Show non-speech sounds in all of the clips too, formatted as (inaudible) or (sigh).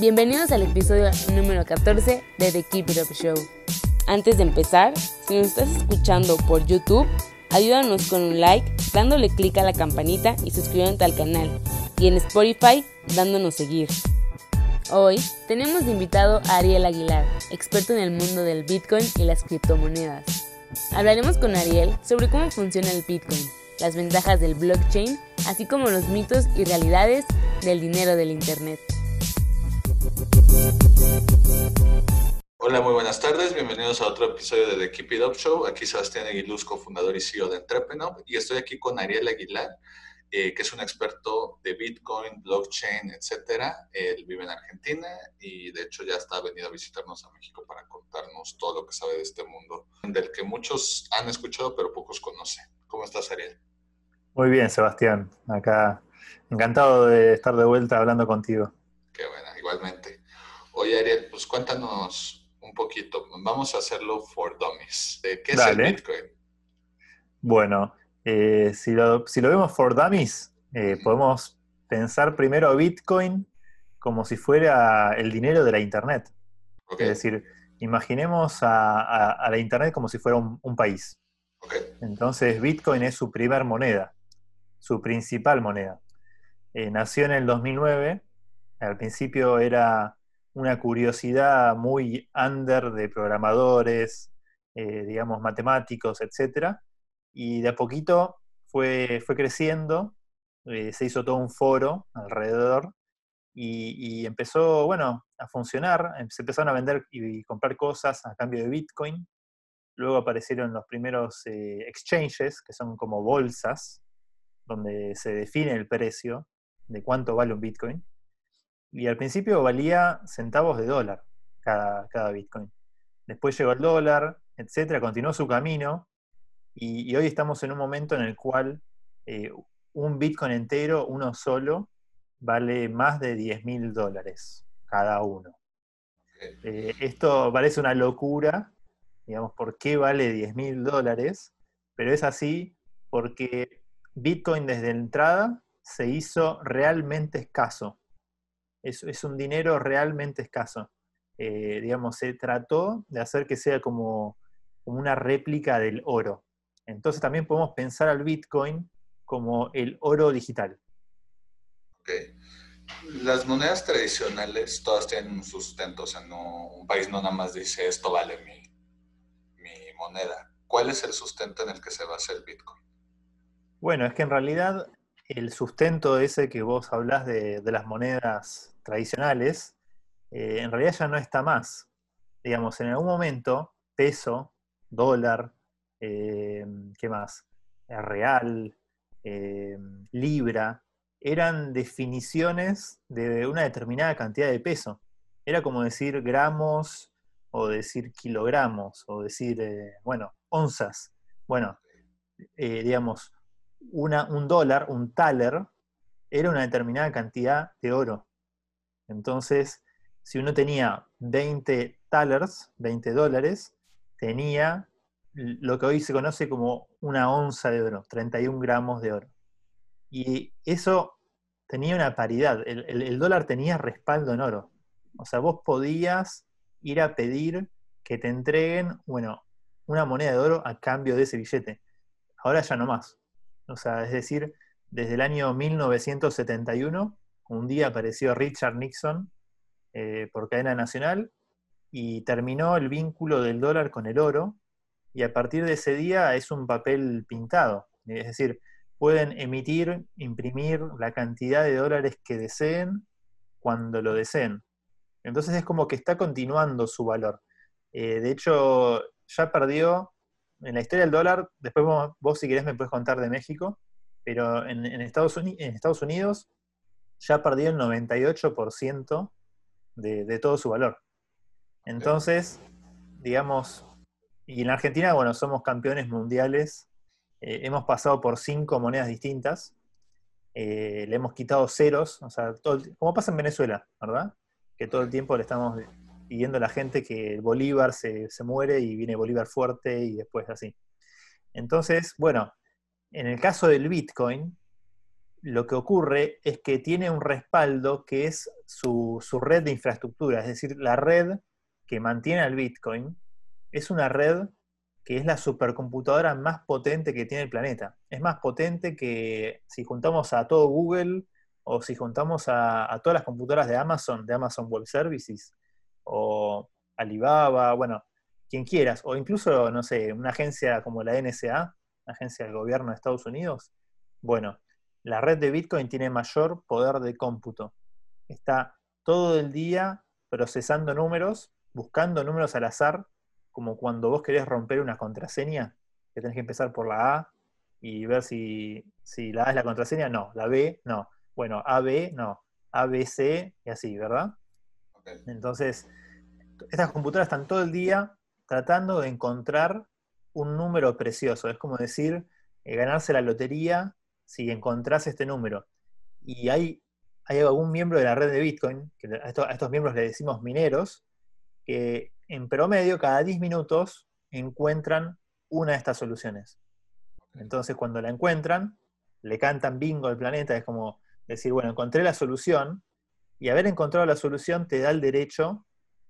Bienvenidos al episodio número 14 de The Keep It Up Show. Antes de empezar, si nos estás escuchando por YouTube, ayúdanos con un like, dándole clic a la campanita y suscribiéndote al canal. Y en Spotify, dándonos seguir. Hoy tenemos invitado a Ariel Aguilar, experto en el mundo del Bitcoin y las criptomonedas. Hablaremos con Ariel sobre cómo funciona el Bitcoin, las ventajas del blockchain, así como los mitos y realidades del dinero del Internet. Hola, muy buenas tardes. Bienvenidos a otro episodio de The Keep It Up Show. Aquí Sebastián Aguiluzco, fundador y CEO de Entrepreneur. Y estoy aquí con Ariel Aguilar, eh, que es un experto de Bitcoin, blockchain, etcétera. Él vive en Argentina y de hecho ya está venido a visitarnos a México para contarnos todo lo que sabe de este mundo, del que muchos han escuchado pero pocos conocen. ¿Cómo estás, Ariel? Muy bien, Sebastián. Acá encantado de estar de vuelta hablando contigo. Qué buena, igualmente. Oye, Ariel, pues cuéntanos un poquito. Vamos a hacerlo for dummies. ¿Qué es el Bitcoin? Bueno, eh, si, lo, vemos for dummies, eh, podemos pensar primero Bitcoin como si fuera el dinero de la Internet. Es decir, imaginemos a, la Internet como si fuera un, país. Entonces, Bitcoin es su primer moneda, su principal moneda. Eh, nació en el 2009, al principio era una curiosidad muy under de programadores, eh, digamos, matemáticos, etc. Y de a poquito fue, fue creciendo, eh, se hizo todo un foro alrededor y, empezó, bueno, a funcionar, em, se empezaron a vender y comprar cosas a cambio de Bitcoin. Luego aparecieron los primeros eh, exchanges, que son como bolsas, donde se define el precio de cuánto vale un Bitcoin. Y al principio valía centavos de dólar cada, cada Bitcoin. Después llegó el dólar, etcétera, continuó su camino. Y, hoy estamos en un momento en el cual eh, un Bitcoin entero, uno solo, vale más de 10 mil dólares cada uno. Eh, esto parece una locura, digamos, ¿por qué vale 10 mil dólares? Pero es así porque Bitcoin desde entrada se hizo realmente escaso es, un dinero realmente escaso. Eh, digamos, se trató de hacer que sea como, una réplica del oro. Entonces también podemos pensar al Bitcoin como el oro digital. Ok. Las monedas tradicionales todas tienen un sustento, o sea, no, un país no nada más dice esto vale mi, mi moneda. ¿Cuál es el sustento en el que se basa el Bitcoin? Bueno, es que en realidad el sustento ese que vos hablás de, las monedas tradicionales, eh, en realidad ya no está más. Digamos, en algún momento, peso, dólar, eh, ¿qué más? Real, eh, libra, eran definiciones de una determinada cantidad de peso. Era como decir gramos o decir kilogramos o decir, bueno, onzas. Bueno, digamos, un dólar, un taler, era una determinada cantidad de oro. Entonces, si uno tenía 20 talers, 20 dólares, tenía lo que hoy se conoce como una onza de oro, 31 gramos de oro. Y eso tenía una paridad, el, el, dólar tenía respaldo en oro. O sea, vos podías ir a pedir que te entreguen, bueno, una moneda de oro a cambio de ese billete. Ahora ya no más. O sea, es decir, desde el año 1971, un día apareció Richard Nixon eh, por cadena nacional y terminó el vínculo del dólar con el oro, y a partir de ese día es un papel pintado. Es decir, pueden emitir, imprimir la cantidad de dólares que deseen cuando lo deseen. Entonces es como que está continuando su valor. Eh, de hecho, ya perdió en la historia del dólar, después vos, si querés me puedes contar de México, pero en, Estados, Unidos, ya perdió el 98% de, de todo su valor. Entonces, digamos, y en Argentina, bueno, somos campeones mundiales, eh, hemos pasado por cinco monedas distintas, eh, le hemos quitado ceros, o sea, como pasa en Venezuela, ¿verdad? Que todo el tiempo le estamos pidiendo a la gente que el Bolívar se, se muere y viene Bolívar fuerte y después así. Entonces, bueno, en el caso del Bitcoin, lo que ocurre es que tiene un respaldo que es su, su, red de infraestructura, es decir, la red que mantiene al Bitcoin es una red que es la supercomputadora más potente que tiene el planeta. Es más potente que si juntamos a todo Google o si juntamos a, todas las computadoras de Amazon, de Amazon Web Services, o Alibaba, bueno, quien quieras, o incluso, no sé, una agencia como la NSA, agencia del gobierno de Estados Unidos, bueno, la red de Bitcoin tiene mayor poder de cómputo. Está todo el día procesando números, buscando números al azar, como cuando vos querés romper una contraseña, que tenés que empezar por la A y ver si, si la A es la contraseña, no, la B, no. Bueno, AB, no, ABC y así, ¿verdad? Entonces, estas computadoras están todo el día tratando de encontrar un número precioso. Es como decir, eh, ganarse la lotería si encontrás este número. Y hay, hay algún miembro de la red de Bitcoin, que a estos, miembros le decimos mineros, que en promedio cada 10 minutos encuentran una de estas soluciones. Entonces cuando la encuentran, le cantan bingo al planeta, es como decir, bueno, encontré la solución, y haber encontrado la solución te da el derecho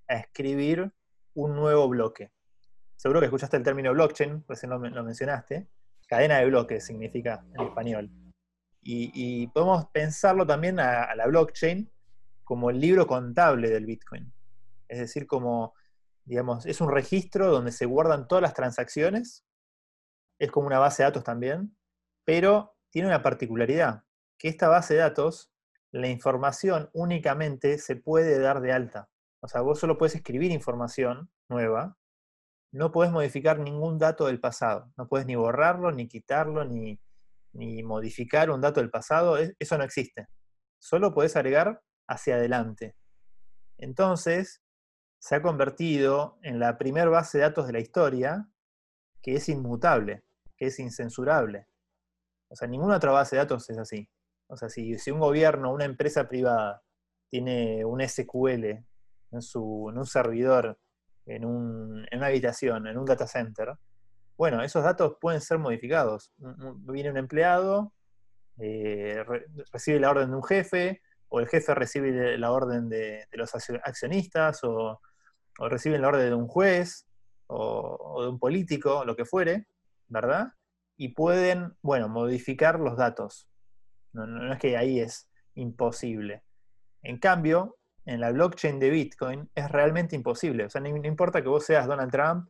a escribir un nuevo bloque. Seguro que escuchaste el término blockchain, pues lo, lo mencionaste. Cadena de bloques significa en español. Y, podemos pensarlo también a, a, la blockchain como el libro contable del Bitcoin. Es decir, como, digamos, es un registro donde se guardan todas las transacciones, es como una base de datos también, pero tiene una particularidad, que esta base de datos, la información únicamente se puede dar de alta. O sea, vos solo puedes escribir información nueva, no puedes modificar ningún dato del pasado. No puedes ni borrarlo, ni quitarlo, ni, ni modificar un dato del pasado. Eso no existe. Solo puedes agregar hacia adelante. Entonces, se ha convertido en la primer base de datos de la historia que es inmutable, que es incensurable. O sea, ninguna otra base de datos es así. O sea, si, un gobierno, una empresa privada, tiene un SQL en, su, en un servidor, en, un, en, una habitación, en un data center, bueno, esos datos pueden ser modificados. Viene un empleado, eh, re, recibe la orden de un jefe, o el jefe recibe la orden de, de los accionistas, o, o, recibe la orden de un juez, o, o de un político, lo que fuere, ¿verdad? Y pueden, bueno, modificar los datos. No, no, no es que ahí es imposible. En cambio, en la blockchain de Bitcoin es realmente imposible. O sea, no, importa que vos seas Donald Trump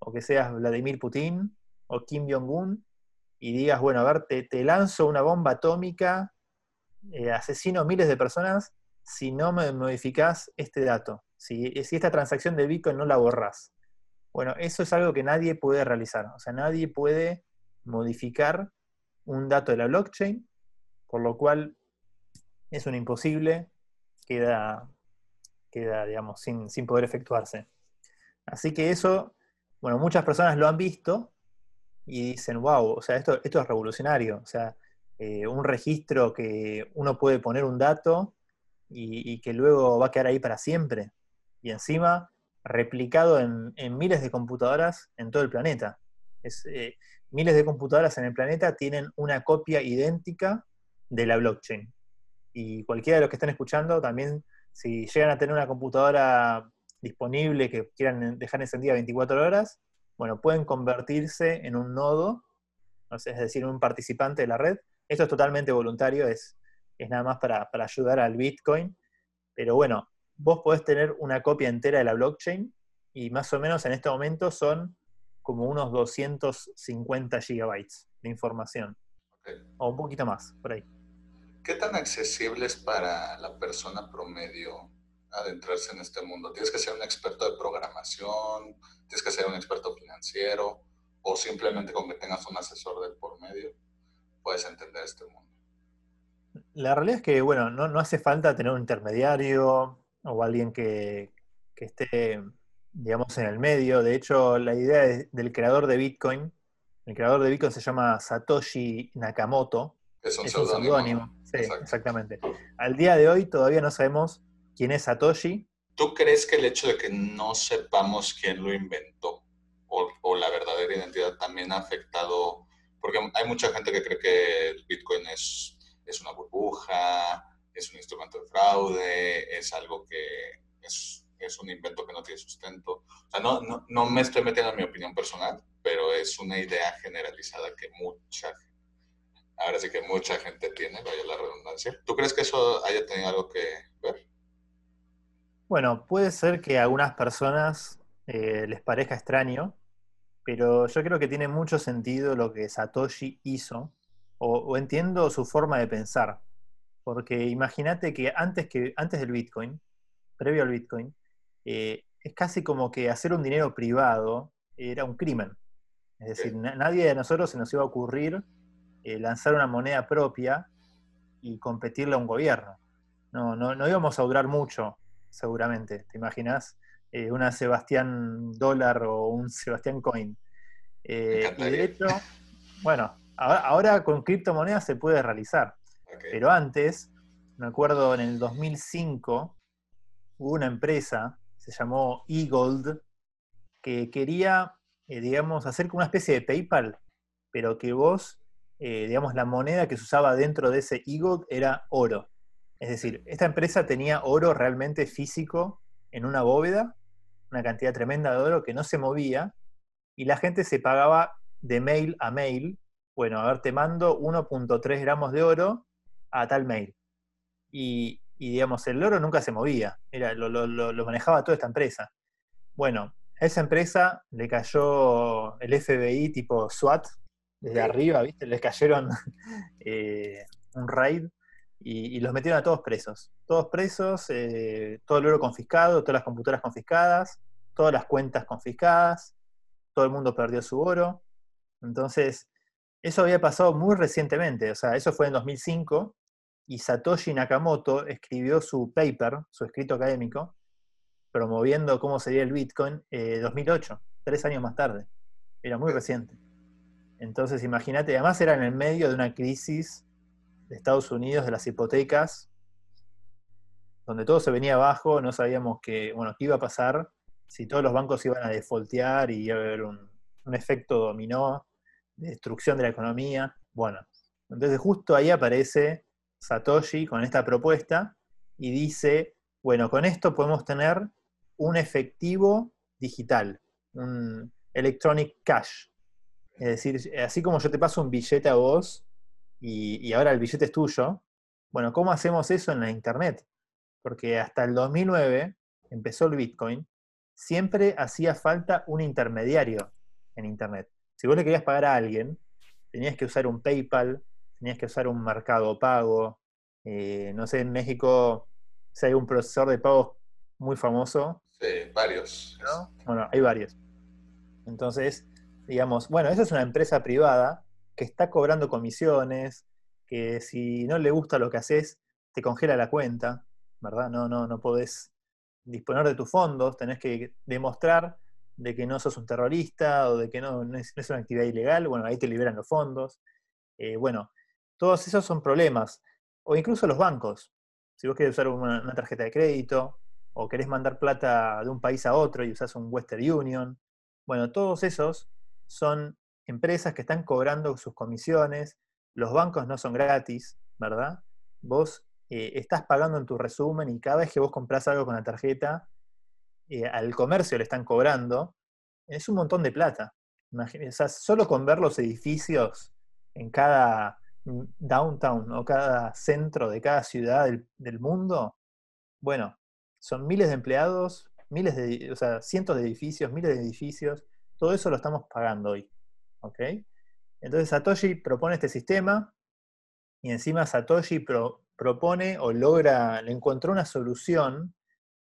o que seas Vladimir Putin o Kim Jong-un y digas, bueno, a ver, te, te lanzo una bomba atómica, eh, asesino miles de personas si no me modificás este dato, si, si esta transacción de Bitcoin no la borrás. Bueno, eso es algo que nadie puede realizar. O sea, nadie puede modificar un dato de la blockchain, por lo cual es un imposible, queda, queda, digamos, sin, sin poder efectuarse. Así que eso, bueno, muchas personas lo han visto y dicen, wow, o sea, esto, esto es revolucionario. O sea, eh, un registro que uno puede poner un dato y, que luego va a quedar ahí para siempre. Y encima, replicado en, en miles de computadoras en todo el planeta. Es, eh, miles de computadoras en el planeta tienen una copia idéntica de la blockchain. Y cualquiera de los que están escuchando también si llegan a tener una computadora disponible que quieran dejar encendida 24 horas, bueno, pueden convertirse en un nodo, es decir, un participante de la red. Esto es totalmente voluntario, es, es nada más para, para ayudar al Bitcoin. Pero bueno, vos podés tener una copia entera de la blockchain y más o menos en este momento son como unos 250 gigabytes de información. Okay. O un poquito más, por ahí. ¿Qué tan accesible es para la persona promedio adentrarse en este mundo? ¿Tienes que ser un experto de programación? ¿Tienes que ser un experto financiero? ¿O simplemente con que tengas un asesor del por medio puedes entender este mundo? La realidad es que, bueno, no, hace falta tener un intermediario o alguien que, esté, digamos, en el medio. De hecho, la idea del creador de Bitcoin, el creador de Bitcoin se llama Satoshi Nakamoto. Es un seudónimo. Sí, exactamente. Al día de hoy todavía no sabemos quién es Satoshi. ¿Tú crees que el hecho de que no sepamos quién lo inventó o, la verdadera identidad también ha afectado? Porque hay mucha gente que cree que el Bitcoin es, es una burbuja, es un instrumento de fraude, es algo que es, es un invento que no tiene sustento. O sea, no, no, no, me estoy metiendo en mi opinión personal, pero es una idea generalizada que mucha ahora sí que mucha gente tiene, vaya la redundancia. ¿Tú crees que eso haya tenido algo que ver? Bueno, puede ser que a algunas personas eh, les parezca extraño, pero yo creo que tiene mucho sentido lo que Satoshi hizo, o, entiendo su forma de pensar. Porque imagínate que antes, que antes del Bitcoin, previo al Bitcoin, eh, es casi como que hacer un dinero privado era un crimen. Es decir, nadie de nosotros se nos iba a ocurrir eh, lanzar una moneda propia y competirle a un gobierno. No, no, no íbamos a durar mucho, seguramente. ¿Te imaginas? Eh, una Sebastián dólar o un Sebastián coin. Eh, y de hecho, bueno, ahora, con criptomonedas se puede realizar. Pero antes, me acuerdo en el 2005, hubo una empresa, se llamó eGold, que quería, digamos, hacer como una especie de PayPal, pero que vos eh, digamos, la moneda que se usaba dentro de ese eGold era oro. Es decir, esta empresa tenía oro realmente físico en una bóveda, una cantidad tremenda de oro que no se movía, y la gente se pagaba de mail a mail, bueno, a ver, te mando 1.3 gramos de oro a tal mail. Y, digamos, el oro nunca se movía, era, lo, lo manejaba toda esta empresa. Bueno, a esa empresa le cayó el FBI tipo SWAT, desde arriba, ¿viste? Les cayeron (laughs) eh, un raid y, los metieron a todos presos. Todos presos, eh, todo el oro confiscado, todas las computadoras confiscadas, todas las cuentas confiscadas, todo el mundo perdió su oro. Entonces, eso había pasado muy recientemente, o sea, eso fue en 2005 y Satoshi Nakamoto escribió su paper, su escrito académico, promoviendo cómo sería el Bitcoin, en eh, 2008, tres años más tarde. Era muy reciente. Entonces, imagínate, además era en el medio de una crisis de Estados Unidos de las hipotecas, donde todo se venía abajo, no sabíamos qué, bueno, qué iba a pasar, si todos los bancos iban a defaultear y iba a haber un, efecto dominó de destrucción de la economía. Bueno, entonces justo ahí aparece Satoshi con esta propuesta y dice, bueno, con esto podemos tener un efectivo digital, un electronic cash, es decir, así como yo te paso un billete a vos y, ahora el billete es tuyo, bueno, ¿cómo hacemos eso en la Internet? Porque hasta el 2009 empezó el Bitcoin, siempre hacía falta un intermediario en Internet. Si vos le querías pagar a alguien, tenías que usar un PayPal, tenías que usar un mercado pago. Eh, no sé, en México si hay un procesador de pagos muy famoso. Sí, varios. Bueno, hay varios. Entonces, digamos, bueno, esa es una empresa privada que está cobrando comisiones, que si no le gusta lo que haces, te congela la cuenta, ¿verdad? No, no, no podés disponer de tus fondos, tenés que demostrar de que no sos un terrorista o de que no, es, una actividad ilegal, bueno, ahí te liberan los fondos. Eh, bueno, todos esos son problemas. O incluso los bancos. Si vos querés usar una, una, tarjeta de crédito o querés mandar plata de un país a otro y usás un Western Union, bueno, todos esos son empresas que están cobrando sus comisiones, los bancos no son gratis, ¿verdad? Vos eh, estás pagando en tu resumen y cada vez que vos compras algo con la tarjeta, eh, al comercio le están cobrando, es un montón de plata. sea, solo con ver los edificios en cada downtown o cada centro de cada ciudad del, mundo, bueno, son miles de empleados, miles de, o sea, cientos de edificios, miles de edificios, todo eso lo estamos pagando hoy. ¿ok? Entonces Satoshi propone este sistema y encima Satoshi propone o logra, le encontró una solución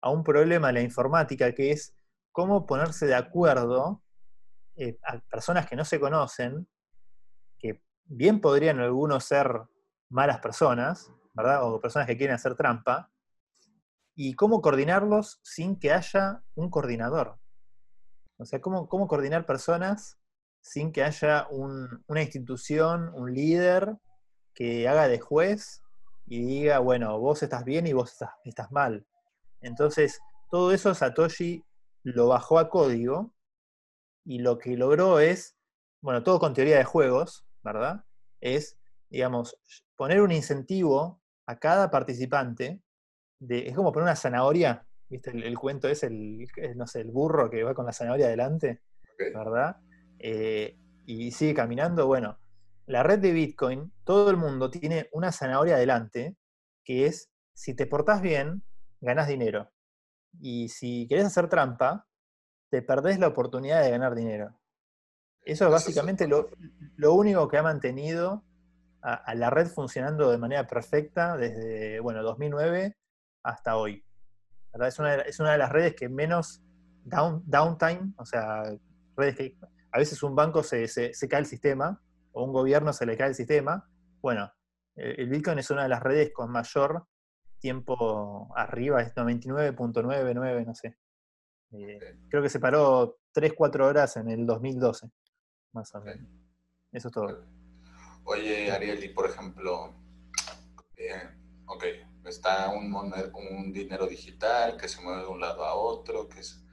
a un problema de la informática que es cómo ponerse de acuerdo eh, a personas que no se conocen, que bien podrían algunos ser malas personas, ¿verdad? O personas que quieren hacer trampa, y cómo coordinarlos sin que haya un coordinador. O sea, cómo, cómo coordinar personas sin que haya una institución, un líder que haga de juez y diga, bueno, vos estás bien y vos estás, mal. Entonces, todo eso Satoshi lo bajó a código y lo que logró es, bueno, todo con teoría de juegos, ¿verdad? Es, digamos, poner un incentivo a cada participante, de, es como poner una zanahoria, ¿viste? El, cuento es el, no sé, el burro que va con la zanahoria adelante, ¿verdad? Eh, y sigue caminando, bueno, la red de Bitcoin, todo el mundo tiene una zanahoria adelante, que es, si te portás bien, ganas dinero. Y si querés hacer trampa, te perdés la oportunidad de ganar dinero. Eso es básicamente lo, único que ha mantenido a, la red funcionando de manera perfecta desde, bueno, 2009 hasta hoy. Es, una, es, una, de las redes que menos downtime, o sea, redes que a veces un banco se, se cae el sistema, o un gobierno se le cae el sistema, bueno, el Bitcoin es una de las redes con mayor tiempo arriba, es 99.99, no sé. Eh, creo que se paró 3-4 horas en el 2012, más o menos. Eso es todo. Oye, Ariel, y por ejemplo, eh, ok, está un, un dinero digital que se mueve de un lado a otro, que, es,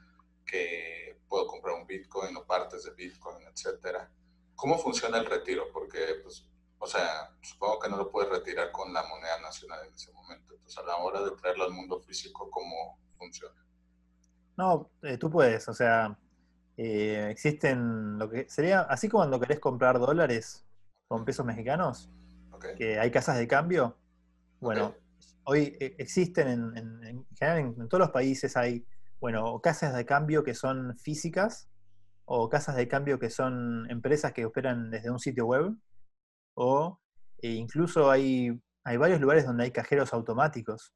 que puedo comprar un Bitcoin o partes de Bitcoin, etcétera ¿Cómo funciona el retiro? Porque, pues, o sea, supongo que no lo puedes retirar con la moneda nacional en ese momento. Entonces, a la hora de traerlo al mundo físico, ¿cómo funciona? No, eh, tú puedes, o sea, eh, existen lo que sería, así como cuando querés comprar dólares con pesos mexicanos, que hay casas de cambio. Bueno, hoy eh, existen en, en, general en, todos los países hay, bueno, casas de cambio que son físicas o casas de cambio que son empresas que operan desde un sitio web, o e incluso hay, hay varios lugares donde hay cajeros automáticos.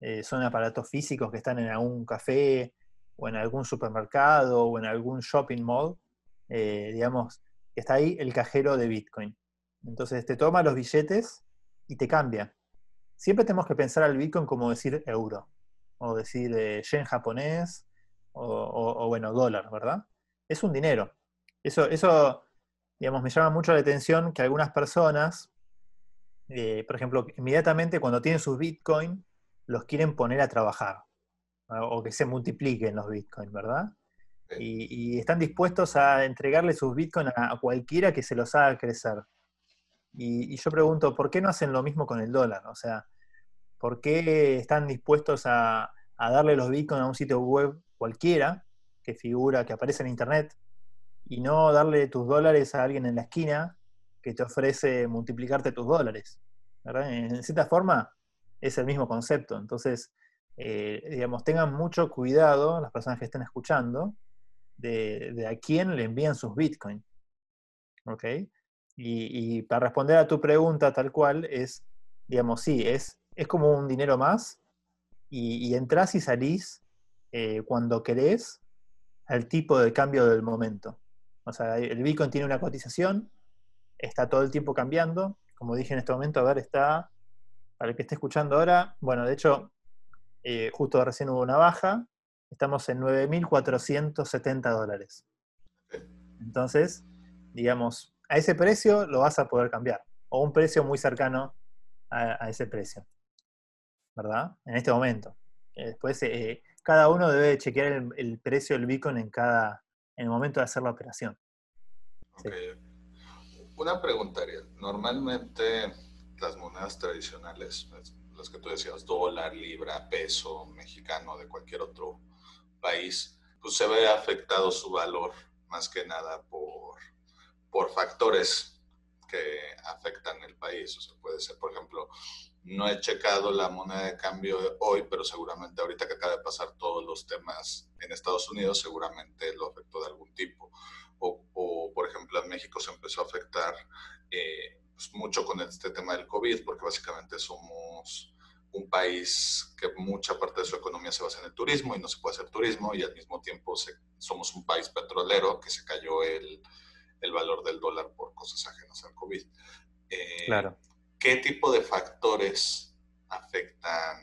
Eh, son aparatos físicos que están en algún café, o en algún supermercado, o en algún shopping mall, eh, digamos, está ahí el cajero de Bitcoin. Entonces te toma los billetes y te cambia. Siempre tenemos que pensar al Bitcoin como decir euro, o decir eh, yen japonés, o, bueno, dólar, ¿verdad? es un dinero. Eso, eso, digamos, me llama mucho la atención que algunas personas, eh, por ejemplo, inmediatamente cuando tienen sus Bitcoin, los quieren poner a trabajar, o que se multipliquen los Bitcoin, ¿verdad? Y, están dispuestos a entregarle sus Bitcoin a, cualquiera que se los haga crecer. Y, yo pregunto, ¿por qué no hacen lo mismo con el dólar? O sea, ¿por qué están dispuestos a, darle los Bitcoin a un sitio web cualquiera que figura, que aparece en internet, y no darle tus dólares a alguien en la esquina que te ofrece multiplicarte tus dólares. En cierta forma, es el mismo concepto. Entonces, eh, digamos, tengan mucho cuidado las personas que estén escuchando de, a quién le envían sus bitcoins. ¿Ok? Y, para responder a tu pregunta tal cual, es, digamos, sí, es, es como un dinero más y, entras y salís eh, cuando querés al tipo de cambio del momento. O sea, el Bitcoin tiene una cotización, está todo el tiempo cambiando. Como dije en este momento, a ver, está, para el que esté escuchando ahora, bueno, de hecho, eh, justo recién hubo una baja, estamos en 9.470 dólares. Entonces, digamos, a ese precio lo vas a poder cambiar, o un precio muy cercano a, ese precio, ¿verdad? En este momento. Eh, después, eh, cada uno debe chequear el, precio del Bitcoin en cada en el momento de hacer la operación. Una pregunta. Normalmente las monedas tradicionales, las que tú decías, dólar, libra, peso, mexicano, de cualquier otro país, pues se ve afectado su valor más que nada por, por factores que afectan el país. O sea, puede ser, por ejemplo, no he checado la moneda de cambio hoy, pero seguramente ahorita que acaba de pasar todos los temas en Estados Unidos, seguramente lo afectó de algún tipo. O, por ejemplo, en México se empezó a afectar eh, pues, mucho con este tema del COVID, porque básicamente somos un país que mucha parte de su economía se basa en el turismo y no se puede hacer turismo y al mismo tiempo somos un país petrolero que se cayó el, el, valor del dólar por cosas ajenas al COVID. Eh, claro ¿qué tipo de factores afectan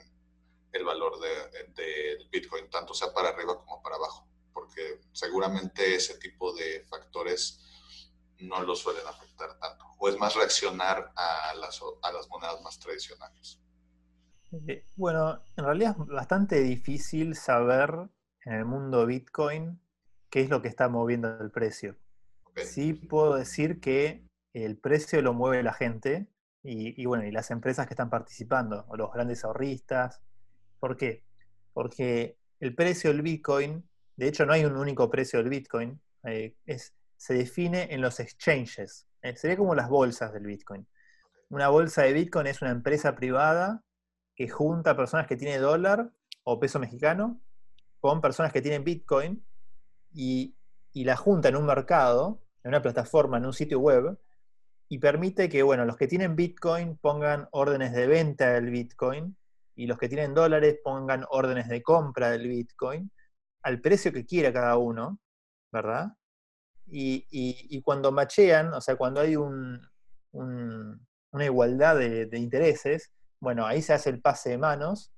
el valor del de, Bitcoin, tanto sea para arriba como para abajo? Porque seguramente ese tipo de factores no lo suelen afectar tanto. ¿O es más reaccionar a las, a las monedas más tradicionales? Eh, bueno, en realidad es bastante difícil saber en el mundo Bitcoin qué es lo que está moviendo el precio. Sí puedo decir que el precio lo mueve la gente y, bueno, y las empresas que están participando, o los grandes ahorristas. ¿Por qué? Porque el precio del Bitcoin, de hecho no hay un único precio del Bitcoin, eh, es, se define en los exchanges. Eh, sería como las bolsas del Bitcoin. Una bolsa de Bitcoin es una empresa privada que junta personas que tienen dólar o peso mexicano con personas que tienen Bitcoin y, la junta en un mercado, en una plataforma, en un sitio web, y permite que, bueno, los que tienen Bitcoin pongan órdenes de venta del Bitcoin y los que tienen dólares pongan órdenes de compra del Bitcoin al precio que quiera cada uno, ¿verdad? Y, cuando machean, o sea, cuando hay una igualdad de, de, intereses, bueno, ahí se hace el pase de manos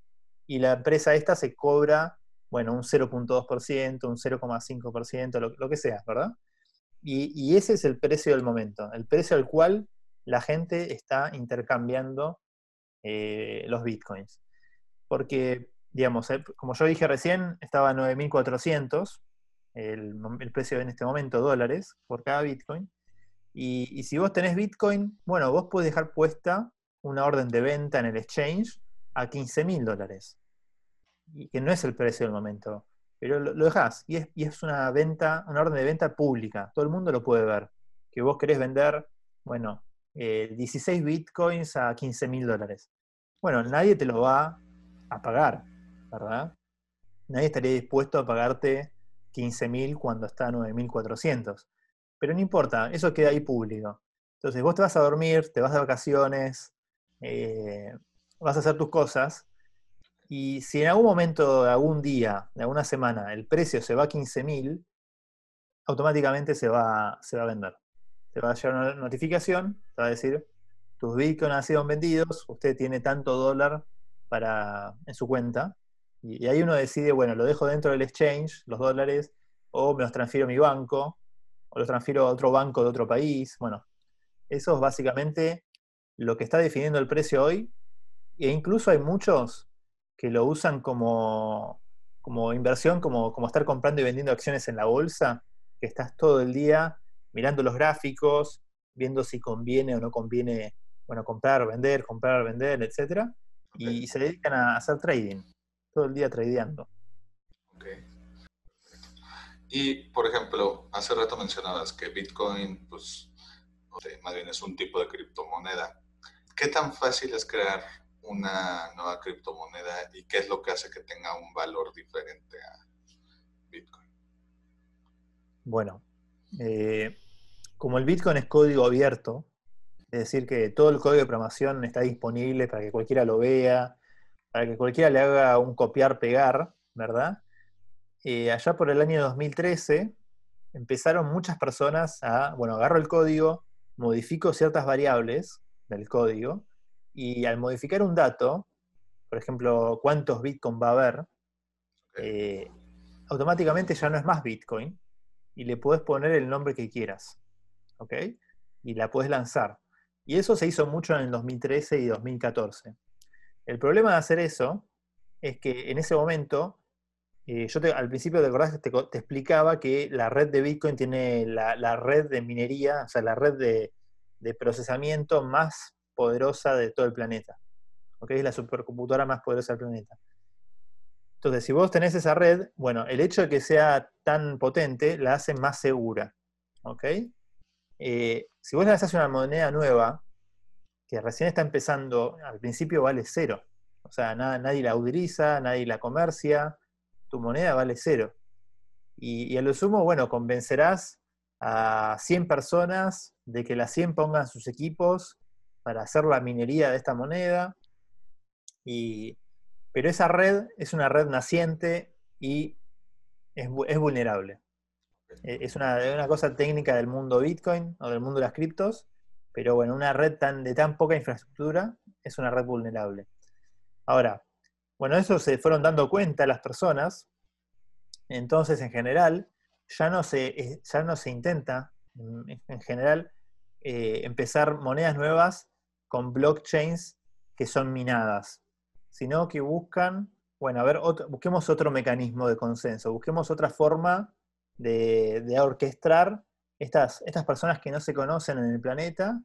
y la empresa esta se cobra, bueno, un 0.2%, un 0,5%, lo, lo, que sea, ¿verdad? Y, ese es el precio del momento, el precio al cual la gente está intercambiando eh, los bitcoins. Porque, digamos, eh, como yo dije recién, estaba a 9.400 el, el precio en este momento, dólares, por cada bitcoin. Y, si vos tenés bitcoin, bueno, vos podés dejar puesta una orden de venta en el exchange a 15 mil dólares. Y que no es el precio del momento. Pero lo, dejas. Y es, y es, una venta, una orden de venta pública. Todo el mundo lo puede ver. Que vos querés vender, bueno, 16 eh, bitcoins a 15 mil dólares. Bueno, nadie te lo va a pagar, ¿verdad? Nadie estaría dispuesto a pagarte 15 mil cuando está a 9.400. Pero no importa, eso queda ahí público. Entonces vos te vas a dormir, te vas de vacaciones, eh, vas a hacer tus cosas, y si en algún momento, algún día, de alguna semana, el precio se va a 15.000, automáticamente se va, se va a vender. Se va a llegar una notificación, te va a decir, tus bitcoins han sido vendidos, usted tiene tanto dólar para, en su cuenta, y, ahí uno decide, bueno, lo dejo dentro del exchange, los dólares, o me los transfiero a mi banco, o los transfiero a otro banco de otro país. Bueno, eso es básicamente lo que está definiendo el precio hoy, e incluso hay muchos que lo usan como, como inversión, como, como estar comprando y vendiendo acciones en la bolsa, que estás todo el día mirando los gráficos, viendo si conviene o no conviene, bueno, comprar, vender, comprar, vender, etc. Y se dedican a hacer trading, todo el día tradeando. Y, por ejemplo, hace rato mencionabas que Bitcoin, pues, más bien es un tipo de criptomoneda. ¿Qué tan fácil es crear una nueva criptomoneda y qué es lo que hace que tenga un valor diferente a Bitcoin? Bueno, eh, como el Bitcoin es código abierto, es decir, que todo el código de programación está disponible para que cualquiera lo vea, para que cualquiera le haga un copiar-pegar, ¿verdad? Eh, allá por el año 2013 empezaron muchas personas a, bueno, agarro el código, modifico ciertas variables del código, y al modificar un dato, por ejemplo, cuántos Bitcoin va a haber, eh, automáticamente ya no es más Bitcoin y le puedes poner el nombre que quieras. ¿Ok? Y la puedes lanzar. Y eso se hizo mucho en el 2013 y 2014. El problema de hacer eso es que en ese momento, eh, yo al principio de verdad te, te, explicaba que la red de Bitcoin tiene la, red de minería, o sea, la red de, de procesamiento más poderosa de todo el planeta. Es la supercomputadora más poderosa del planeta. Entonces, si vos tenés esa red, bueno, el hecho de que sea tan potente la hace más segura. ¿Ok? Eh, si vos lanzás una moneda nueva, que recién está empezando, al principio vale cero. O sea, nadie la utiliza, nadie la comercia, tu moneda vale cero. Y, y, a lo sumo, bueno, convencerás a 100 personas de que las 100 pongan sus equipos para hacer la minería de esta moneda. Y, pero esa red es una red naciente y es, vulnerable. E, es una, una, cosa técnica del mundo Bitcoin o del mundo de las criptos, Pero bueno, una red tan, de tan poca infraestructura es una red vulnerable. Ahora, bueno, eso se fueron dando cuenta las personas. Entonces, en general, ya no se, ya no se intenta, en, general, eh, empezar monedas nuevas con blockchains que son minadas, sino que buscan, bueno, a ver, busquemos otro mecanismo de consenso, busquemos otra forma de, de orquestar estas, estas personas que no se conocen en el planeta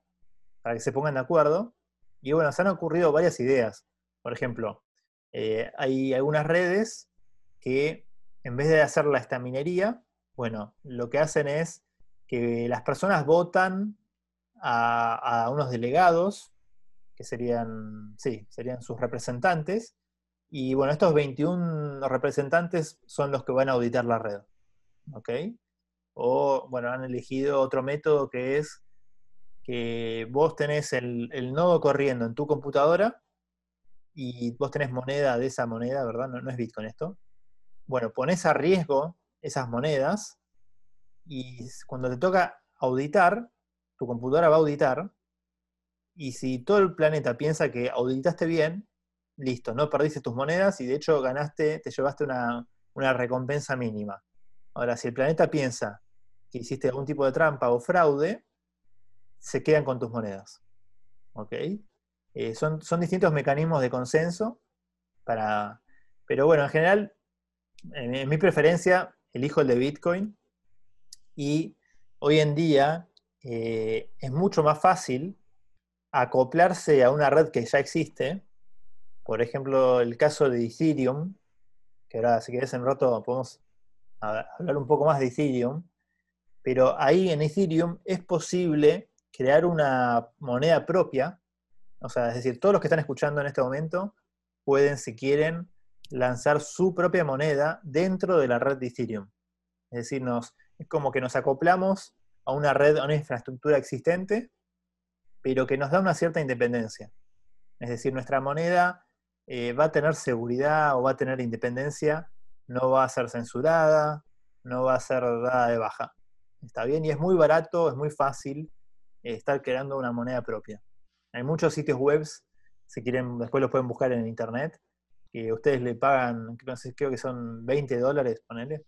para que se pongan de acuerdo. Y bueno, se han ocurrido varias ideas. Por ejemplo, eh, hay algunas redes que en vez de hacer esta minería, bueno, lo que hacen es que las personas votan a unos delegados, que serían, sí, serían sus representantes, y bueno, estos 21 representantes son los que van a auditar la red. ¿Ok? O, bueno, han elegido otro método que es que vos tenés el, nodo corriendo en tu computadora y vos tenés moneda de esa moneda, ¿verdad? No, no es Bitcoin esto. Bueno, pones a riesgo esas monedas y cuando te toca auditar, tu computadora va a auditar y si todo el planeta piensa que auditaste bien, listo, no perdiste tus monedas y de hecho ganaste, te llevaste una, una recompensa mínima. Ahora, si el planeta piensa que hiciste algún tipo de trampa o fraude, se quedan con tus monedas. ¿Ok? Eh, son, son, distintos mecanismos de consenso para... Pero bueno, en general, en, mi preferencia, elijo el de Bitcoin y hoy en día eh, es mucho más fácil acoplarse a una red que ya existe. Por ejemplo, el caso de Ethereum, que ahora si querés en rato podemos hablar un poco más de Ethereum, pero ahí en Ethereum es posible crear una moneda propia, o sea, es decir, todos los que están escuchando en este momento pueden, si quieren, lanzar su propia moneda dentro de la red de Ethereum. Es decir, nos, es como que nos acoplamos a una red, a una infraestructura existente, pero que nos da una cierta independencia. Es decir, nuestra moneda eh, va a tener seguridad o va a tener independencia no va a ser censurada, no va a ser dada de baja. Está bien y es muy barato, es muy fácil eh, estar creando una moneda propia. Hay muchos sitios web, si quieren, después los pueden buscar en internet, que ustedes le pagan, creo que son 20 dólares, ponele,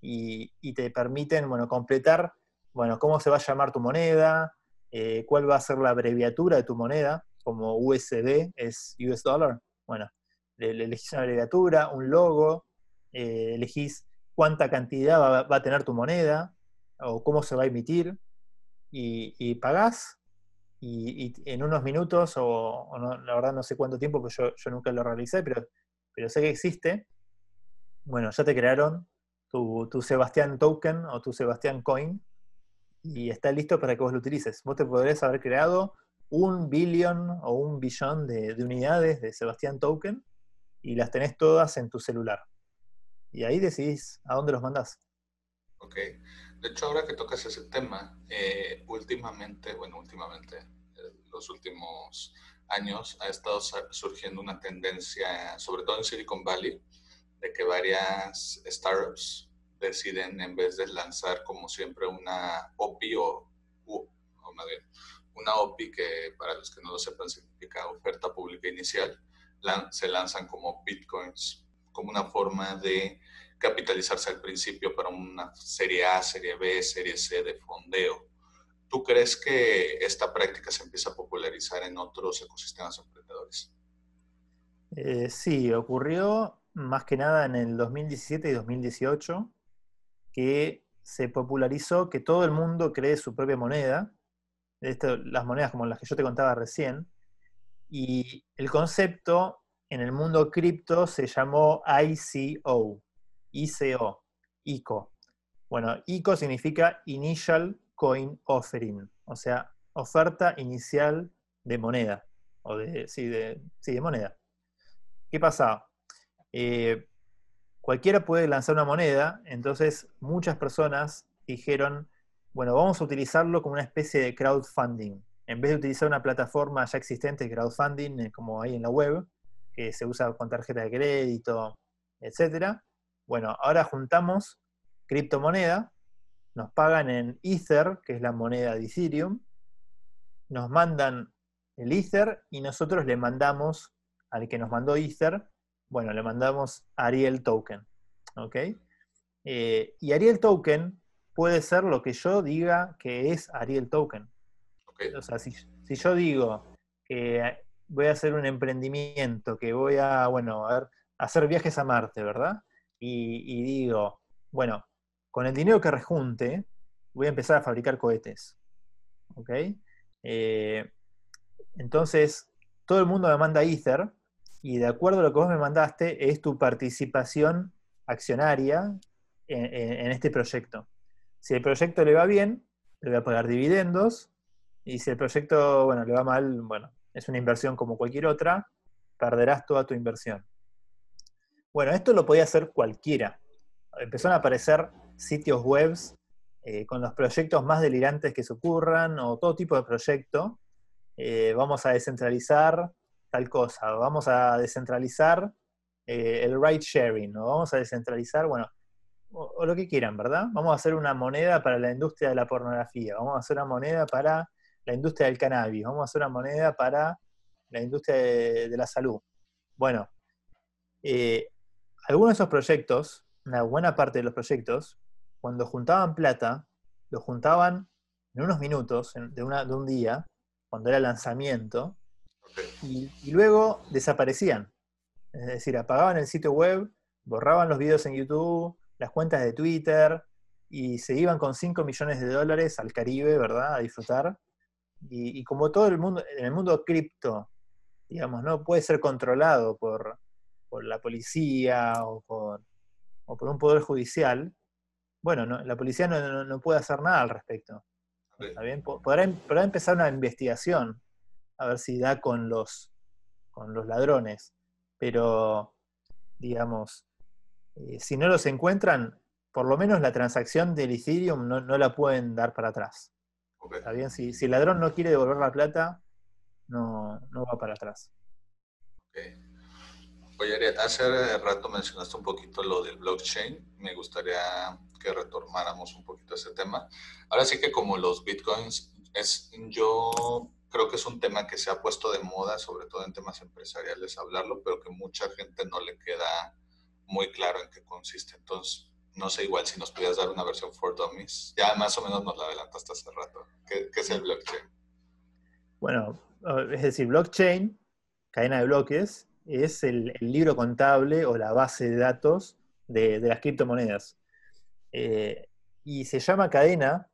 y, te permiten, bueno, completar, bueno, cómo se va a llamar tu moneda, eh, cuál va a ser la abreviatura de tu moneda, como USD es US Dollar, bueno, le elegís una abreviatura, un logo, eh, elegís cuánta cantidad va, a tener tu moneda o cómo se va a emitir y, pagás. Y, en unos minutos o, la verdad no sé cuánto tiempo, porque yo, yo, nunca lo realicé, pero, pero sé que existe. Bueno, ya te crearon tu, tu Sebastián Token o tu Sebastián Coin y está listo para que vos lo utilices. Vos te podrías haber creado un billón o un billón de, de unidades de Sebastián Token y las tenés todas en tu celular y ahí decidís a dónde los mandás. Ok. De hecho, ahora que tocas ese tema, eh, últimamente, bueno, últimamente, eh, los últimos años ha estado surgiendo una tendencia, sobre todo en Silicon Valley, de que varias startups deciden, en vez de lanzar como siempre una OPI o, una OPI que para los que no lo sepan significa oferta pública inicial, se lanzan como bitcoins como una forma de capitalizarse al principio para una serie A, serie B, serie C de fondeo. ¿Tú crees que esta práctica se empieza a popularizar en otros ecosistemas emprendedores? Eh, sí, ocurrió más que nada en el 2017 y 2018, que se popularizó que todo el mundo cree su propia moneda, las monedas como las que yo te contaba recién, y el concepto en el mundo cripto se llamó ICO, ICO, ICO. Bueno, ICO significa Initial Coin Offering, o sea, oferta inicial de moneda, o de, sí, de, sí, de moneda. ¿Qué pasa? Eh, cualquiera puede lanzar una moneda, entonces muchas personas dijeron, bueno, vamos a utilizarlo como una especie de crowdfunding. En vez de utilizar una plataforma ya existente de crowdfunding, eh, como hay en la web, que se usa con tarjeta de crédito, etc. Bueno, ahora juntamos criptomoneda, nos pagan en Ether, que es la moneda de Ethereum, nos mandan el Ether y nosotros le mandamos al que nos mandó Ether, bueno, le mandamos Ariel Token. ¿Ok? Eh, y Ariel Token puede ser lo que yo diga que es Ariel Token. O sea, si, yo digo que voy a hacer un emprendimiento, que voy a, bueno, a, hacer viajes a Marte, ¿verdad? Y, digo, bueno, con el dinero que rejunte, voy a empezar a fabricar cohetes. ¿Ok? Eh, entonces, todo el mundo me manda Ether y de acuerdo a lo que vos me mandaste, es tu participación accionaria en, este proyecto. Si el proyecto le va bien, le voy a pagar dividendos, y si el proyecto, bueno, le va mal, bueno, es una inversión como cualquier otra, perderás toda tu inversión. Bueno, esto lo podía hacer cualquiera. Empezaron a aparecer sitios web eh, con los proyectos más delirantes que se ocurran, o todo tipo de proyecto. Eh, vamos a descentralizar tal cosa, vamos a descentralizar eh, el ride sharing, o vamos a descentralizar, bueno, o, lo que quieran, ¿verdad? Vamos a hacer una moneda para la industria de la pornografía, vamos a hacer una moneda para la industria del cannabis, vamos a hacer una moneda para la industria de, la salud. Bueno, eh, algunos de esos proyectos, una buena parte de los proyectos, cuando juntaban plata, lo juntaban en unos minutos de, de un día, cuando era lanzamiento, y, luego desaparecían. Es decir, apagaban el sitio web, borraban los videos en YouTube, las cuentas de Twitter, y se iban con 5 millones de dólares al Caribe, ¿verdad? A disfrutar. Y, como todo el mundo, en el mundo cripto, digamos, no puede ser controlado por, la policía o por, un poder judicial, bueno, la policía no, puede hacer nada al respecto. ¿Está bien? Podrá, podrá, empezar una investigación, a ver si da con los, con los ladrones. Pero, digamos, eh, si no los encuentran, por lo menos la transacción del Ethereum no, la pueden dar para atrás. ¿Está bien? Si, el ladrón no quiere devolver la plata, no, va para atrás. Oye, Ariel, hace rato mencionaste un poquito lo del blockchain. Me gustaría que retomáramos un poquito ese tema. Ahora sí que como los bitcoins, es, yo creo que es un tema que se ha puesto de moda, sobre todo en temas empresariales, hablarlo, pero que mucha gente no le queda muy claro en qué consiste. Entonces, no sé igual si nos pudieras dar una versión for dummies. Ya más o menos nos la adelantaste hace rato. ¿Qué, es el blockchain? Bueno, es decir, blockchain, cadena de bloques, es el, libro contable o la base de datos de, las criptomonedas. Eh, y se llama cadena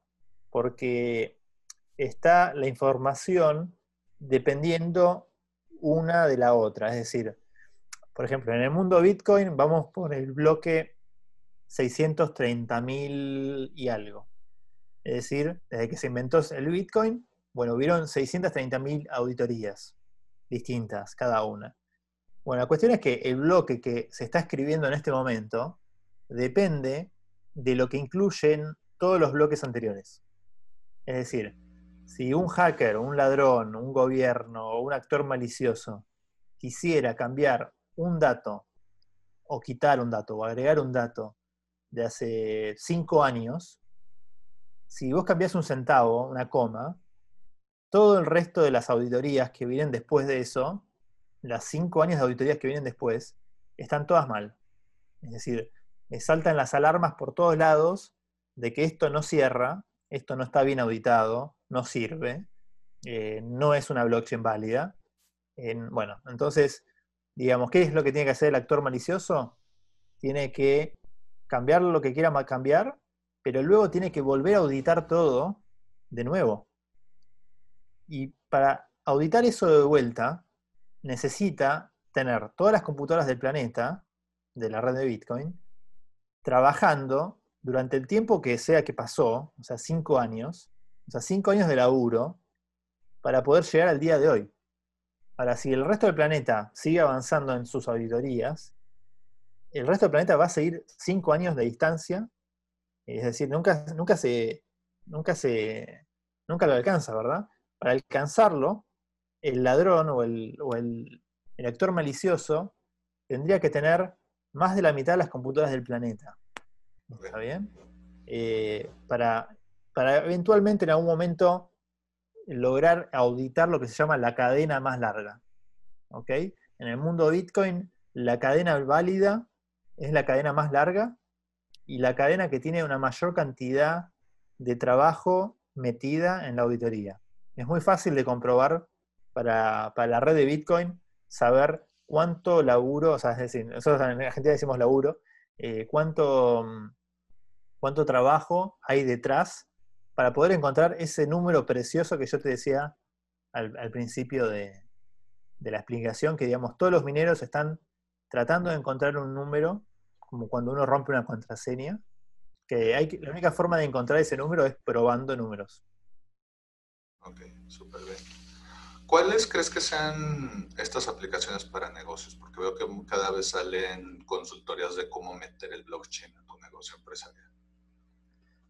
porque está la información dependiendo una de la otra. Es decir, por ejemplo, en el mundo Bitcoin vamos por el bloque 630.000 y algo. Es decir, desde que se inventó el Bitcoin, bueno, hubieron 630.000 auditorías distintas, cada una. Bueno, la cuestión es que el bloque que se está escribiendo en este momento depende de lo que incluyen todos los bloques anteriores. Es decir, si un hacker, un ladrón, un gobierno o un actor malicioso quisiera cambiar un dato o quitar un dato o agregar un dato de hace cinco años, si vos cambiás un centavo, una coma, todo el resto de las auditorías que vienen después de eso, las cinco años de auditorías que vienen después, están todas mal. Es decir, saltan las alarmas por todos lados de que esto no cierra, esto no está bien auditado, no sirve, eh, no es una blockchain válida. bueno, entonces, digamos, ¿qué es lo que tiene que hacer el actor malicioso? Tiene que cambiar lo que quiera cambiar, pero luego tiene que volver a auditar todo de nuevo. Y para auditar eso de vuelta, necesita tener todas las computadoras del planeta, de la red de Bitcoin, trabajando durante el tiempo que sea que pasó, o sea, cinco años, o sea, cinco años de laburo para poder llegar al día de hoy. Ahora, si el resto del planeta sigue avanzando en sus auditorías, el resto del planeta va a seguir cinco años de distancia, es decir, nunca, nunca se, nunca se, nunca lo alcanza, ¿verdad? Para alcanzarlo, el ladrón o el, o el, actor malicioso tendría que tener más de la mitad de las computadoras del planeta. ¿Está bien? Eh, para para eventualmente en algún momento lograr auditar lo que se llama la cadena más larga. ¿Ok? En el mundo Bitcoin, la cadena válida es la cadena más larga y la cadena que tiene una mayor cantidad de trabajo metida en la auditoría. Es muy fácil de comprobar para, la red de Bitcoin saber cuánto laburo, o sea, es decir, nosotros en Argentina decimos laburo, eh, cuánto, cuánto trabajo hay detrás para poder encontrar ese número precioso que yo te decía al, principio de, de, la explicación, que digamos, todos los mineros están tratando de encontrar un número, como cuando uno rompe una contraseña, que hay la única forma de encontrar ese número es probando números. Ok, súper bien. ¿Cuáles crees que sean estas aplicaciones para negocios? Porque veo que cada vez salen consultorías de cómo meter el blockchain en tu negocio empresarial.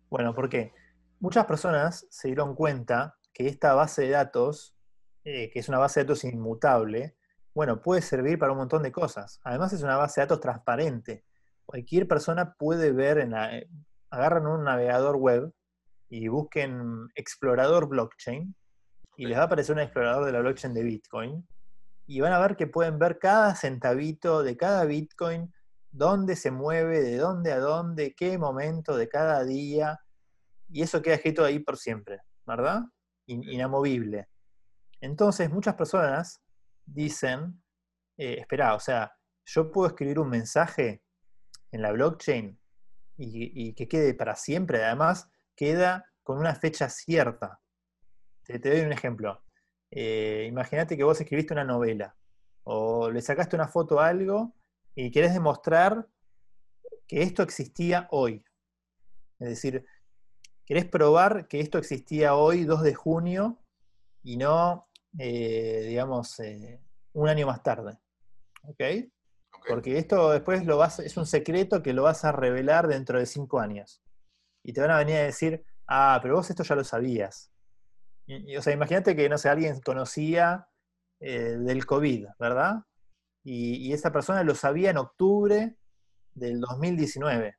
Bueno, porque muchas personas se dieron cuenta que esta base de datos, eh, que es una base de datos inmutable, bueno, puede servir para un montón de cosas. Además es una base de datos transparente. Cualquier persona puede ver, en la, agarran un navegador web y busquen explorador blockchain y les va a aparecer un explorador de la blockchain de Bitcoin y van a ver que pueden ver cada centavito de cada Bitcoin, dónde se mueve, de dónde a dónde, qué momento de cada día, y eso queda escrito ahí por siempre, ¿verdad? inamovible. Entonces, muchas personas dicen, eh, espera, o sea, yo puedo escribir un mensaje en la blockchain y, que quede para siempre, además queda con una fecha cierta. Te, doy un ejemplo. Eh, imagínate que vos escribiste una novela o le sacaste una foto a algo y querés demostrar que esto existía hoy. Es decir, querés probar que esto existía hoy, 2 de junio, y no, eh, digamos, eh, un año más tarde. ¿Ok? Porque esto después lo vas, es un secreto que lo vas a revelar dentro de cinco años. Y te van a venir a decir, ah, pero vos esto ya lo sabías. o sea, imagínate que, no sé, alguien conocía eh, del COVID, ¿verdad? Y, esa persona lo sabía en octubre del 2019.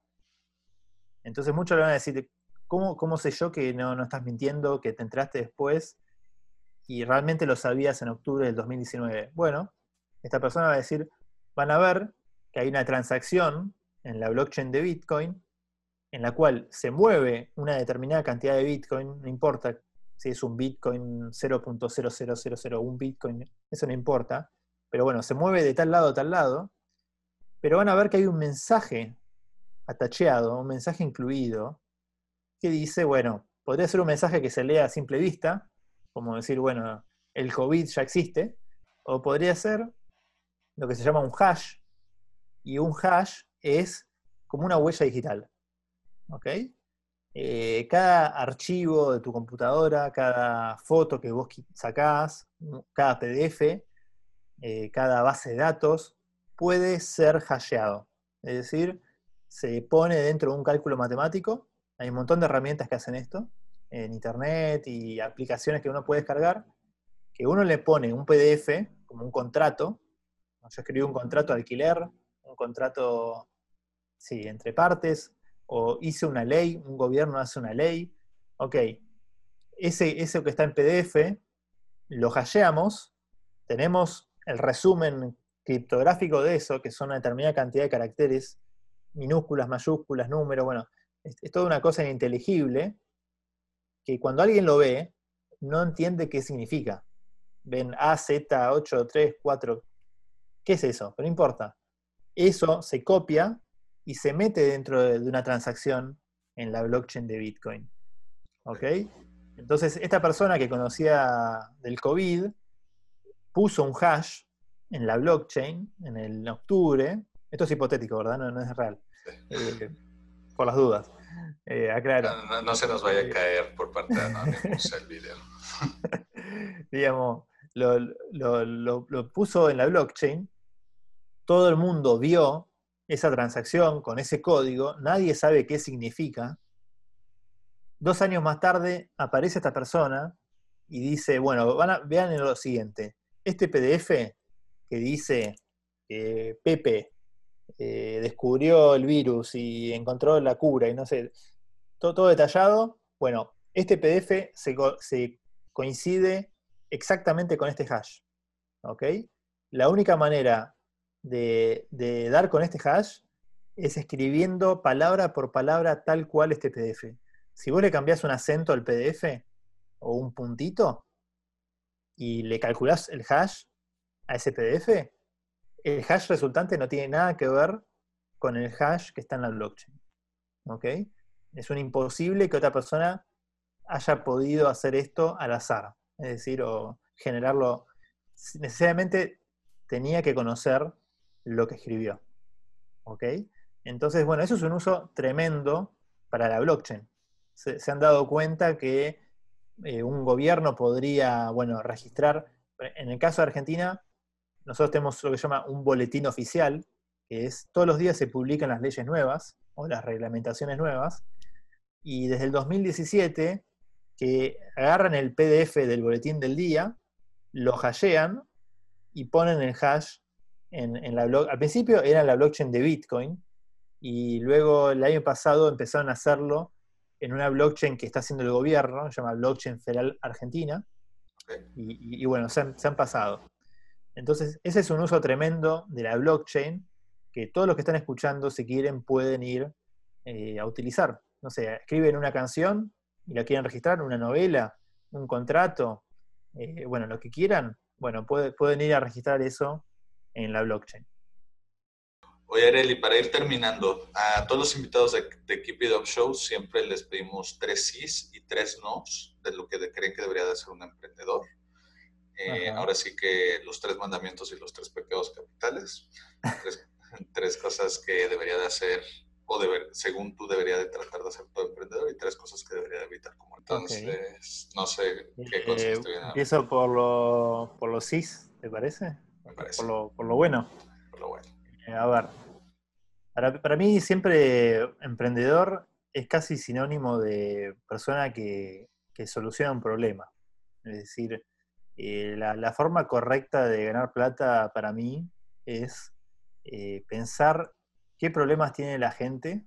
Entonces muchos le van a decir, ¿cómo, sé yo que no, no estás mintiendo, que te entraste después y realmente lo sabías en octubre del 2019? Bueno, esta persona va a decir, van a ver que hay una transacción en la blockchain de Bitcoin en la cual se mueve una determinada cantidad de Bitcoin, no importa si es un Bitcoin 0.00001 Bitcoin, eso no importa, pero bueno, se mueve de tal lado a tal lado, pero van a ver que hay un mensaje atacheado, un mensaje incluido, que dice, bueno, podría ser un mensaje que se lea a simple vista, como decir, bueno, el COVID ya existe, o podría ser lo que se llama un hash, y un hash es como una huella digital. ¿Ok? Eh, cada archivo de tu computadora, cada foto que vos sacás, cada PDF, eh, cada base de datos, puede ser hasheado. Es decir, se pone dentro de un cálculo matemático. Hay un montón de herramientas que hacen esto en internet y aplicaciones que uno puede descargar, que uno le pone un PDF como un contrato yo escribí un contrato de alquiler, un contrato, sí, entre partes, o hice una ley, un gobierno hace una ley. Ok, ese, eso que está en PDF, lo hasheamos, tenemos el resumen criptográfico de eso, que son una determinada cantidad de caracteres, minúsculas, mayúsculas, números, bueno, es, es toda una cosa ininteligible, que cuando alguien lo ve, no entiende qué significa. Ven A, Z, 8, 3, 4, ¿Qué es eso? Pero no importa. Eso se copia y se mete dentro de una transacción en la blockchain de Bitcoin. ¿Ok? Entonces, esta persona que conocía del COVID puso un hash en la blockchain en el octubre. Esto es hipotético, ¿verdad? No, es real. Eh, por las dudas. Eh, no, se nos vaya a caer por parte de Anonymous (laughs) el video. (laughs) Digamos, lo, lo, puso en la blockchain, todo el mundo vio esa transacción con ese código, nadie sabe qué significa. Dos años más tarde aparece esta persona y dice, bueno, van vean lo siguiente, este PDF que dice que Pepe eh, descubrió el virus y encontró la cura y no sé, todo, detallado, bueno, este PDF se, coincide exactamente con este hash. ¿Ok? La única manera de, de dar con este hash es escribiendo palabra por palabra tal cual este PDF. Si vos le cambiás un acento al PDF o un puntito y le calculás el hash a ese PDF, el hash resultante no tiene nada que ver con el hash que está en la blockchain. ¿Ok? Es un imposible que otra persona haya podido hacer esto al azar. Es decir, o generarlo. Necesariamente tenía que conocer lo que escribió. ¿Ok? Entonces, bueno, eso es un uso tremendo para la blockchain. Se, han dado cuenta que eh, un gobierno podría, bueno, registrar, en el caso de Argentina, nosotros tenemos lo que se llama un boletín oficial, que es todos los días se publican las leyes nuevas o las reglamentaciones nuevas, y desde el 2017 que agarran el PDF del boletín del día, lo hashean y ponen el hash en, la blog. Al principio era la blockchain de Bitcoin, y luego el año pasado empezaron a hacerlo en una blockchain que está haciendo el gobierno, se llama Blockchain Federal Argentina, y, bueno, se han, pasado. Entonces, ese es un uso tremendo de la blockchain que todos los que están escuchando, si quieren, pueden ir eh, a utilizar. No sé, escriben una canción y la quieren registrar, una novela, un contrato, eh, bueno, lo que quieran, bueno, pueden ir a registrar eso en la blockchain. Oye, Areli, para ir terminando, a todos los invitados de, de Keep It Up Show siempre les pedimos tres sís y tres nos de lo que creen que debería de ser un emprendedor. Eh, ahora sí que los tres mandamientos y los tres pecados capitales, (laughs) tres, cosas que debería de hacer o deber, según tú debería de tratar de hacer todo emprendedor y tres cosas que debería de evitar como entonces no sé qué cosas eh, empiezo por lo por los cis ¿te parece? Me parece. Por lo, por lo bueno. Por lo bueno. Eh, a ver. Para, mí siempre emprendedor es casi sinónimo de persona que, soluciona un problema. Es decir, eh, la, forma correcta de ganar plata para mí es eh, pensar qué problemas tiene la gente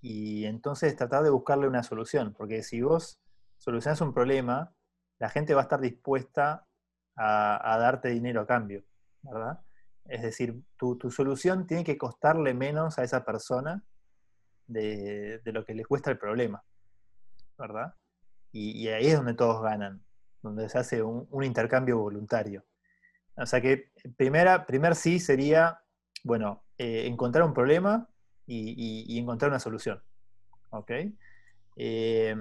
y entonces tratar de buscarle una solución. Porque si vos solucionas un problema, la gente va a estar dispuesta a, a darte dinero a cambio, ¿verdad? Es decir, tu, solución tiene que costarle menos a esa persona de, lo que le cuesta el problema, ¿verdad? Y, ahí es donde todos ganan, donde se hace un, intercambio voluntario. O sea que primera, primer sí sería, bueno, eh, encontrar un problema y, encontrar una solución. ¿Ok? Eh,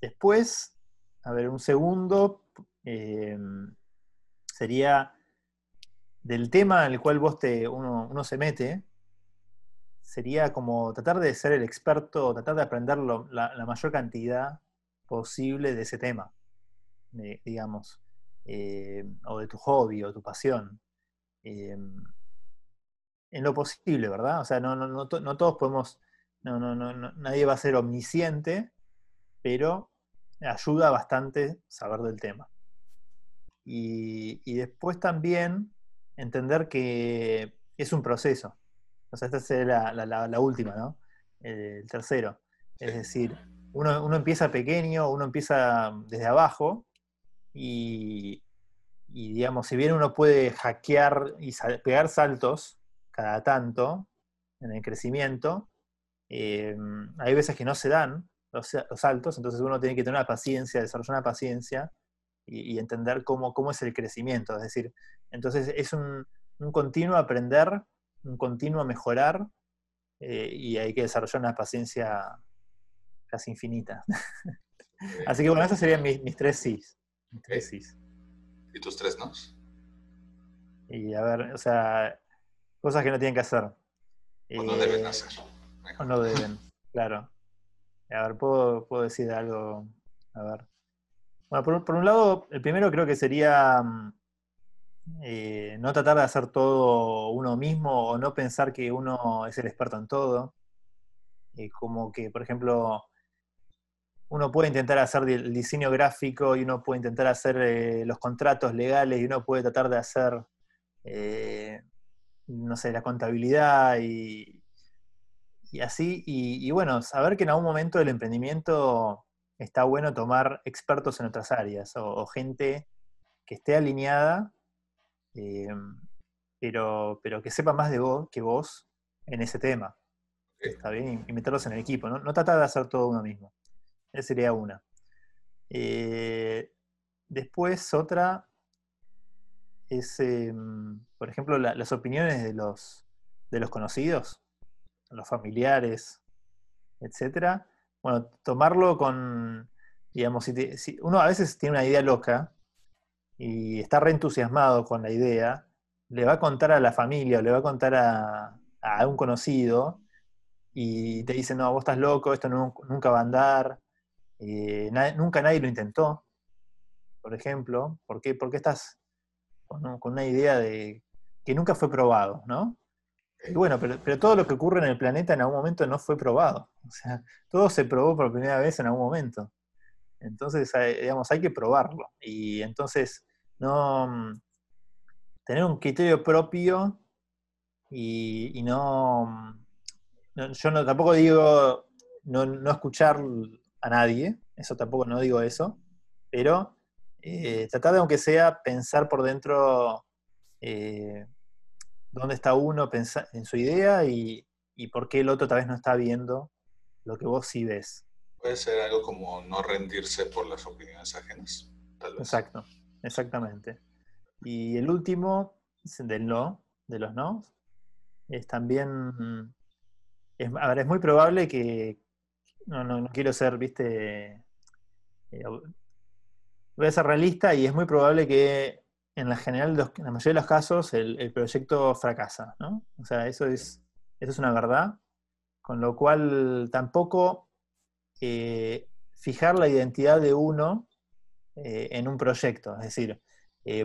después, a ver, un segundo eh, sería del tema al cual vos te, uno, se mete, sería como tratar de ser el experto, tratar de aprender la, mayor cantidad posible de ese tema, digamos, eh, o de tu hobby o tu pasión. Eh, en lo posible, ¿verdad? O sea, no, no, no, no todos podemos, no, no, no, nadie va a ser omnisciente, pero ayuda bastante saber del tema. Y, y después también entender que es un proceso. O sea, esta es la, última, ¿no? El tercero. Es decir, uno, empieza pequeño, uno empieza desde abajo y, digamos, si bien uno puede hackear y pegar saltos cada tanto en el crecimiento, eh, hay veces que no se dan los, saltos, entonces uno tiene que tener una paciencia, desarrollar una paciencia y, entender cómo, cómo, es el crecimiento. Es decir, entonces es un, continuo aprender, un continuo mejorar eh, y hay que desarrollar una paciencia casi infinita. (laughs) Así que bueno, esos serían mis, tres sís. ¿Y tus tres no? Y a ver, o sea, cosas que no tienen que hacer. O no deben eh, hacer. O no deben, (laughs) claro. A ver, ¿puedo, ¿puedo, decir algo? A ver. Bueno, por, un lado, el primero creo que sería mm, eh, no tratar de hacer todo uno mismo o no pensar que uno es el experto en todo. Eh, como que, por ejemplo, uno puede intentar hacer el diseño gráfico y uno puede intentar hacer eh, los contratos legales y uno puede tratar de hacer, no sé, la contabilidad y, así. Y, y, bueno, saber que en algún momento del emprendimiento está bueno tomar expertos en otras áreas o, gente que esté alineada, eh, pero, pero que sepa más de vos que vos en ese tema. Está bien, y meterlos en el equipo. No, no tratar de hacer todo uno mismo. Esa sería una. Eh, después, otra es, em, por ejemplo, las opiniones de los, de los conocidos, los familiares, etcétera. Bueno, tomarlo con, digamos, si, uno a veces tiene una idea loca y está reentusiasmado con la idea, le va a contar a la familia o le va a contar a, a un conocido y te dice, no, vos estás loco, esto nunca va a andar, eh, nunca nadie lo intentó, por ejemplo, ¿por qué, estás con, una idea de que nunca fue probado, ¿no? Y bueno, pero, todo lo que ocurre en el planeta en algún momento no fue probado. O sea, todo se probó por primera vez en algún momento. Entonces, digamos, hay que probarlo. Y entonces, no mm, tener un criterio propio y, no, Yo no, tampoco digo no, escuchar a nadie, eso tampoco no digo eso, pero eh, tratar de, aunque sea, pensar por dentro eh, dónde está uno en su idea y, por qué el otro tal vez no está viendo lo que vos sí ves. Puede ser algo como no rendirse por las opiniones ajenas, tal vez. Exacto, exactamente. Y el último, del no, de los no, es también, es, a ver, es muy probable que, no, no, quiero ser, viste, eh, voy a ser realista y es muy probable que en la general, en la mayoría de los casos, el, proyecto fracasa, ¿no? O sea, eso es, eso es una verdad, con lo cual tampoco eh, fijar la identidad de uno eh, en un proyecto, es decir,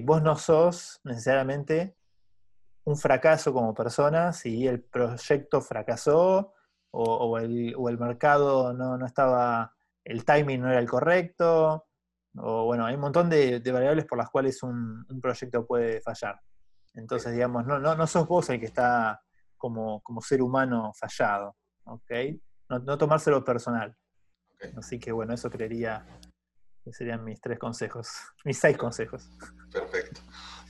vos no sos necesariamente un fracaso como persona. Si el proyecto fracasó o, el, mercado no, estaba, el timing no era el correcto, o bueno, hay un montón de, variables por las cuales un, proyecto puede fallar. Entonces, digamos, no, no, no sos vos el que está como, como ser humano fallado, ¿ok? No, no tomárselo personal. Así que bueno, eso creería que serían mis tres consejos, (laughs) mis seis consejos. Perfecto.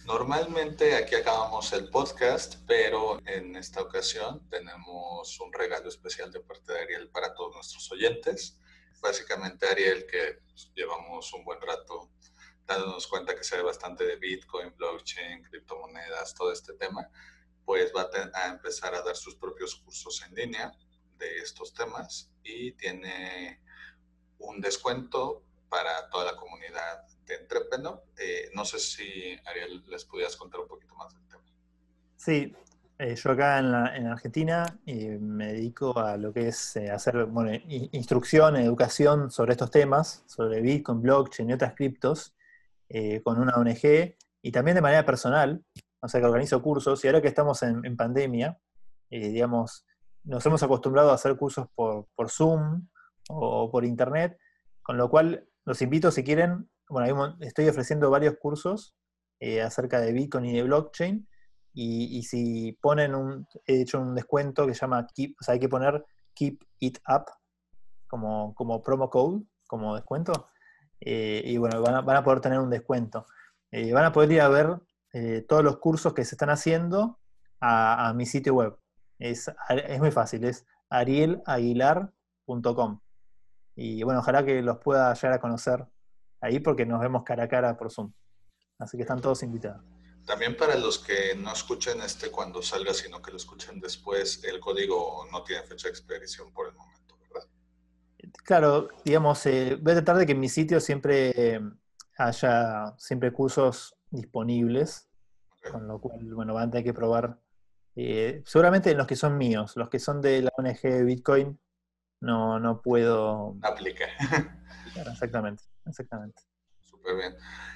Normalmente aquí acabamos el podcast, pero en esta ocasión tenemos un regalo especial de parte de Ariel para todos nuestros oyentes. Básicamente Ariel, que llevamos un buen rato dándonos cuenta que sabe bastante de Bitcoin, blockchain, criptomonedas, todo este tema, pues va a, empezar a dar sus propios cursos en línea de estos temas y tiene un descuento para toda la comunidad Entrepreneur. Eh, no sé si, Ariel, les pudieras contar un poquito más del tema. Sí, eh, yo acá en, Argentina eh, me dedico a lo que es hacer bueno, instrucción, educación sobre estos temas, sobre Bitcoin, blockchain y otras criptos, con una ONG y también de manera personal, o sea que organizo cursos y ahora que estamos en, pandemia, digamos, nos hemos acostumbrado a hacer cursos por, por Zoom o por Internet, con lo cual los invito si quieren bueno, estoy ofreciendo varios cursos eh, acerca de Bitcoin y de blockchain. Y, si ponen un, he hecho un descuento que se llama Keep, o sea, hay que poner Keep It Up como, como promo code, como descuento. Eh, y bueno, van a, poder tener un descuento. Eh, van a poder ir a ver todos los cursos que se están haciendo a, mi sitio web. Es, es muy fácil, es arielaguilar.com. Y bueno, ojalá que los pueda llegar a conocer ahí porque nos vemos cara a cara por Zoom. Así que están todos invitados. También para los que no escuchen este cuando salga, sino que lo escuchen después, el código no tiene fecha de expedición por el momento, ¿verdad? Claro, digamos, eh, voy a tratar de que en mi sitio siempre eh, haya siempre cursos disponibles, con lo cual, bueno, van a tener que probar. Eh, seguramente los que son míos, los que son de la ONG Bitcoin, no, no puedo. Aplica. (laughs) Exactamente. Exactamente. Súper bien.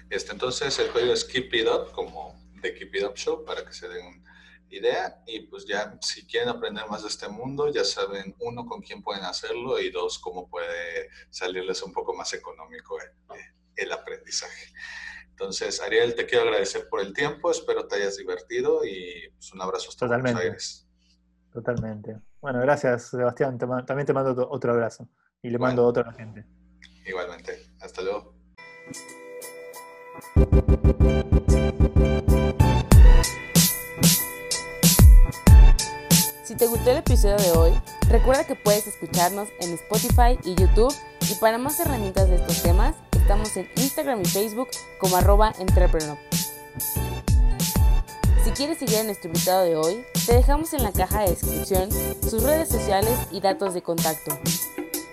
Este, entonces el código es Keep It Up, como de Keep It Up Show, para que se den idea. Y pues ya, si quieren aprender más de este mundo, ya saben, uno, con quién pueden hacerlo y dos, cómo puede salirles un poco más económico el, aprendizaje. Entonces, Ariel, te quiero agradecer por el tiempo, espero te hayas divertido y pues, un abrazo hasta Totalmente. Buenos Aires. Totalmente. Bueno, gracias, Sebastián. también te mando otro abrazo y le mando otro a la gente. igualmente. Hasta luego. Si te gustó el episodio de hoy, recuerda que puedes escucharnos en Spotify y YouTube y para más herramientas de estos temas, estamos en Instagram y Facebook como arroba entrepreneur. Si quieres seguir a nuestro invitado de hoy, te dejamos en la caja de descripción sus redes sociales y datos de contacto.